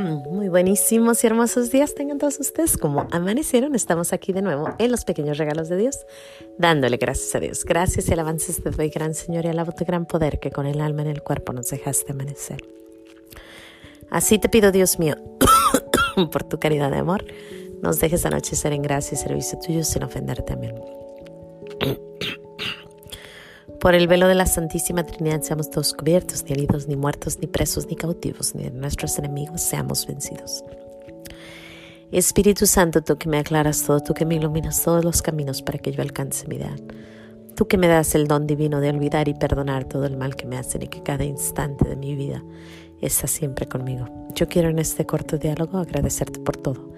Muy buenísimos y hermosos días tengan todos ustedes. Como amanecieron, estamos aquí de nuevo en los pequeños regalos de Dios, dándole gracias a Dios. Gracias y alabanzas te doy, gran Señor, y alabo tu gran poder que con el alma en el cuerpo nos dejaste amanecer. Así te pido, Dios mío, por tu caridad de amor, nos dejes anochecer en gracia y servicio tuyo sin ofenderte. Amén. Por el velo de la Santísima Trinidad seamos todos cubiertos, ni heridos, ni muertos, ni presos, ni cautivos, ni de nuestros enemigos seamos vencidos. Espíritu Santo, tú que me aclaras todo, tú que me iluminas todos los caminos para que yo alcance mi ideal. Tú que me das el don divino de olvidar y perdonar todo el mal que me hacen y que cada instante de mi vida está siempre conmigo. Yo quiero en este corto diálogo agradecerte por todo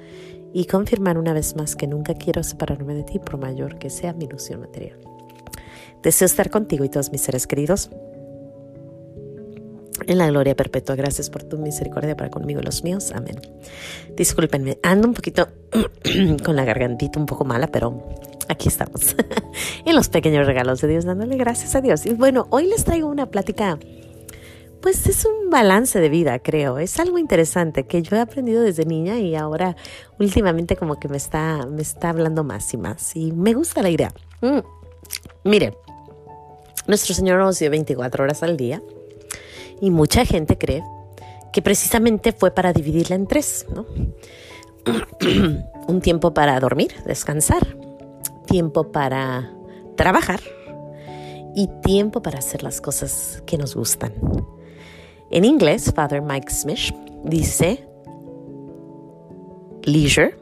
y confirmar una vez más que nunca quiero separarme de ti por mayor que sea mi ilusión material. Deseo estar contigo y todos mis seres queridos en la gloria perpetua. Gracias por tu misericordia para conmigo y los míos. Amén. Discúlpenme, ando un poquito con la gargantita un poco mala, pero aquí estamos. en los pequeños regalos de Dios, dándole gracias a Dios. Y bueno, hoy les traigo una plática. Pues es un balance de vida, creo. Es algo interesante que yo he aprendido desde niña y ahora últimamente como que me está, me está hablando más y más. Y me gusta la idea. Mm. Mire, nuestro Señor nos dio 24 horas al día y mucha gente cree que precisamente fue para dividirla en tres, ¿no? Un tiempo para dormir, descansar, tiempo para trabajar y tiempo para hacer las cosas que nos gustan. En inglés, Father Mike Smith dice leisure,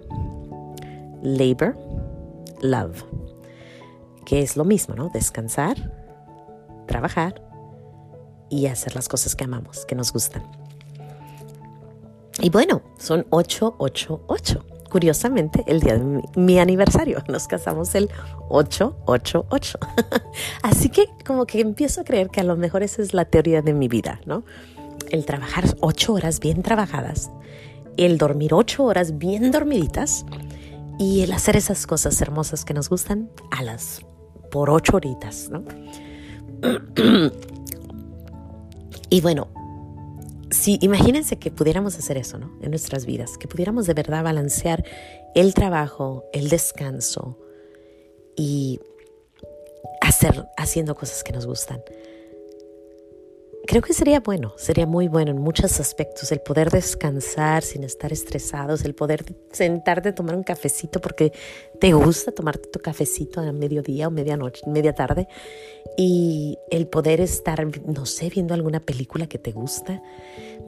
labor, love, que es lo mismo, ¿no? Descansar, trabajar y hacer las cosas que amamos, que nos gustan. Y bueno, son 888. Curiosamente, el día de mi, aniversario, nos casamos el 888. Así que como que empiezo a creer que a lo mejor esa es la teoría de mi vida, ¿no? El trabajar ocho horas bien trabajadas, el dormir ocho horas bien dormiditas y el hacer esas cosas hermosas que nos gustan a las por ocho horitas, ¿no? y bueno, si imagínense que pudiéramos hacer eso, ¿no? En nuestras vidas, que pudiéramos de verdad balancear el trabajo, el descanso y hacer haciendo cosas que nos gustan. Creo que sería bueno, sería muy bueno en muchos aspectos el poder descansar sin estar estresados, el poder sentarte a tomar un cafecito porque te gusta tomarte tu cafecito a mediodía o medianoche, media tarde y el poder estar, no sé, viendo alguna película que te gusta,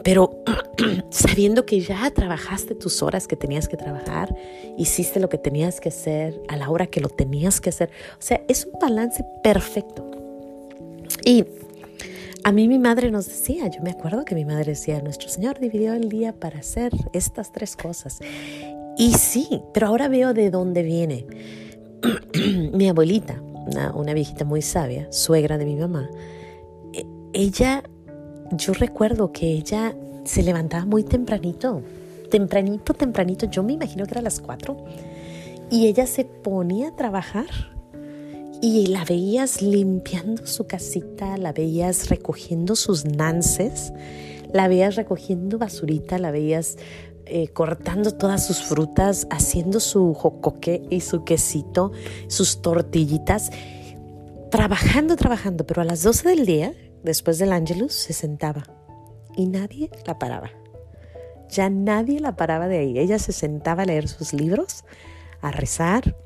pero sabiendo que ya trabajaste tus horas que tenías que trabajar, hiciste lo que tenías que hacer a la hora que lo tenías que hacer. O sea, es un balance perfecto. Y a mí mi madre nos decía, yo me acuerdo que mi madre decía, nuestro Señor dividió el día para hacer estas tres cosas. Y sí, pero ahora veo de dónde viene. mi abuelita, una, viejita muy sabia, suegra de mi mamá, e, ella, yo recuerdo que ella se levantaba muy tempranito, tempranito, tempranito, yo me imagino que era las cuatro, y ella se ponía a trabajar y la veías limpiando su casita, la veías recogiendo sus nances, la veías recogiendo basurita, la veías eh, cortando todas sus frutas, haciendo su jocoque y su quesito, sus tortillitas, trabajando, trabajando, pero a las 12 del día, después del Angelus, se sentaba y nadie la paraba. Ya nadie la paraba de ahí. Ella se sentaba a leer sus libros, a rezar,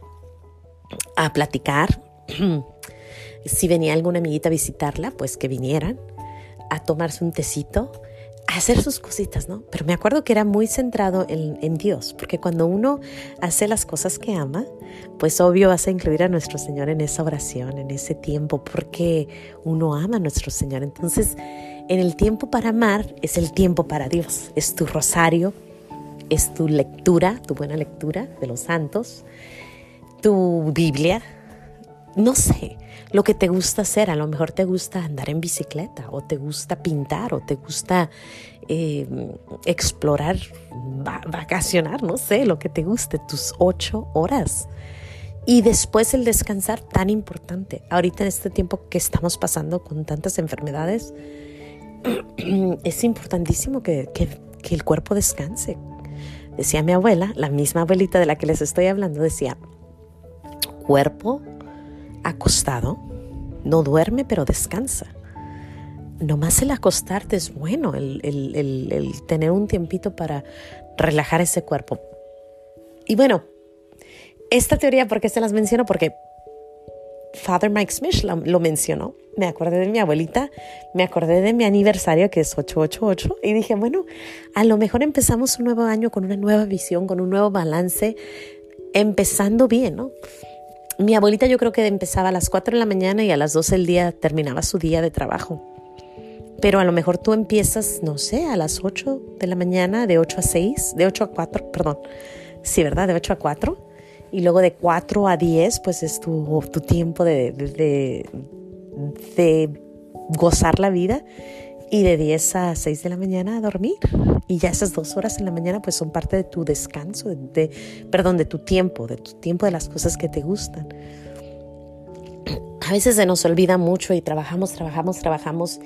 a platicar, si venía alguna amiguita a visitarla, pues que vinieran a tomarse un tecito, a hacer sus cositas, ¿no? Pero me acuerdo que era muy centrado en, Dios, porque cuando uno hace las cosas que ama, pues obvio vas a incluir a nuestro Señor en esa oración, en ese tiempo, porque uno ama a nuestro Señor. Entonces, en el tiempo para amar es el tiempo para Dios, es tu rosario, es tu lectura, tu buena lectura de los santos, tu Biblia, no sé, lo que te gusta hacer. A lo mejor te gusta andar en bicicleta o te gusta pintar o te gusta eh, explorar, vacacionar, no sé, lo que te guste, tus ocho horas. Y después el descansar tan importante. Ahorita en este tiempo que estamos pasando con tantas enfermedades, es importantísimo que, que el cuerpo descanse. Decía mi abuela, la misma abuelita de la que les estoy hablando, decía, cuerpo acostado, no duerme pero descansa. Nomás el acostarte es bueno, el, tener un tiempito para relajar ese cuerpo. Y bueno, esta teoría, ¿por qué se las menciono? Porque Father Mike Smith lo, mencionó. Me acordé de mi abuelita, me acordé de mi aniversario que es 888 y dije, bueno, a lo mejor empezamos un nuevo año con una nueva visión, con un nuevo balance, empezando bien, ¿no? Mi abuelita yo creo que empezaba a las 4 de la mañana y a las 12 del día terminaba su día de trabajo. Pero a lo mejor tú empiezas, no sé, a las 8 de la mañana, de 8 a 6, de 8 a 4, perdón. Sí, ¿verdad? De 8 a 4 y luego de 4 a 10 pues es tu, tu tiempo de, de, de, gozar la vida y de 10 a 6 de la mañana a dormir. Y ya esas dos horas en la mañana pues son parte de tu descanso, de, perdón, de tu tiempo, de tu tiempo de las cosas que te gustan. A veces se nos olvida mucho y trabajamos, trabajamos, trabajamos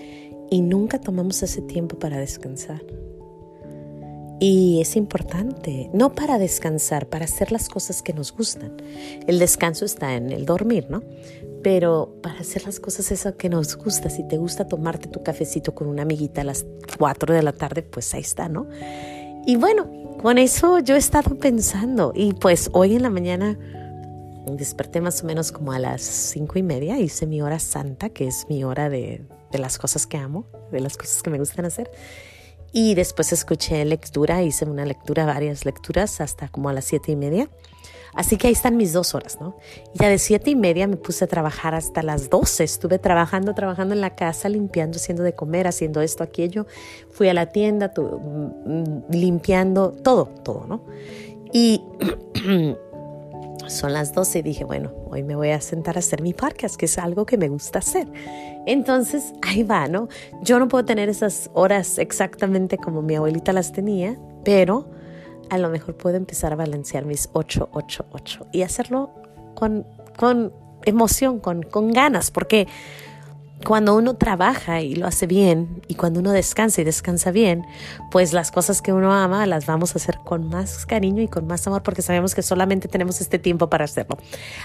y nunca tomamos ese tiempo para descansar. Y es importante, no para descansar, para hacer las cosas que nos gustan. El descanso está en el dormir, ¿no? Pero para hacer las cosas eso que nos gusta, si te gusta tomarte tu cafecito con una amiguita a las 4 de la tarde, pues ahí está, ¿no? Y bueno, con eso yo he estado pensando y pues hoy en la mañana desperté más o menos como a las cinco y media, hice mi hora santa, que es mi hora de, de las cosas que amo, de las cosas que me gustan hacer. Y después escuché lectura, hice una lectura, varias lecturas, hasta como a las siete y media. Así que ahí están mis dos horas, ¿no? Ya de siete y media me puse a trabajar hasta las doce. Estuve trabajando, trabajando en la casa, limpiando, haciendo de comer, haciendo esto, aquello. Fui a la tienda, mm, limpiando, todo, todo, ¿no? Y son las 12 y dije, bueno, hoy me voy a sentar a hacer mi podcast, que es algo que me gusta hacer. Entonces, ahí va, ¿no? Yo no puedo tener esas horas exactamente como mi abuelita las tenía, pero a lo mejor puedo empezar a balancear mis 8, 8, 8 y hacerlo con, con emoción, con ganas, porque cuando uno trabaja y lo hace bien y cuando uno descansa y descansa bien, pues las cosas que uno ama las vamos a hacer con más cariño y con más amor porque sabemos que solamente tenemos este tiempo para hacerlo.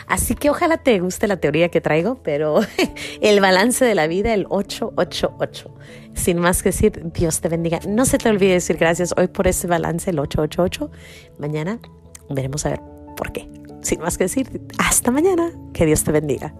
Así que ojalá te guste la teoría que traigo, pero el balance de la vida, el 888. Sin más que decir, Dios te bendiga. No se te olvide decir gracias hoy por ese balance, el 888. Mañana veremos a ver por qué. Sin más que decir, hasta mañana. Que Dios te bendiga.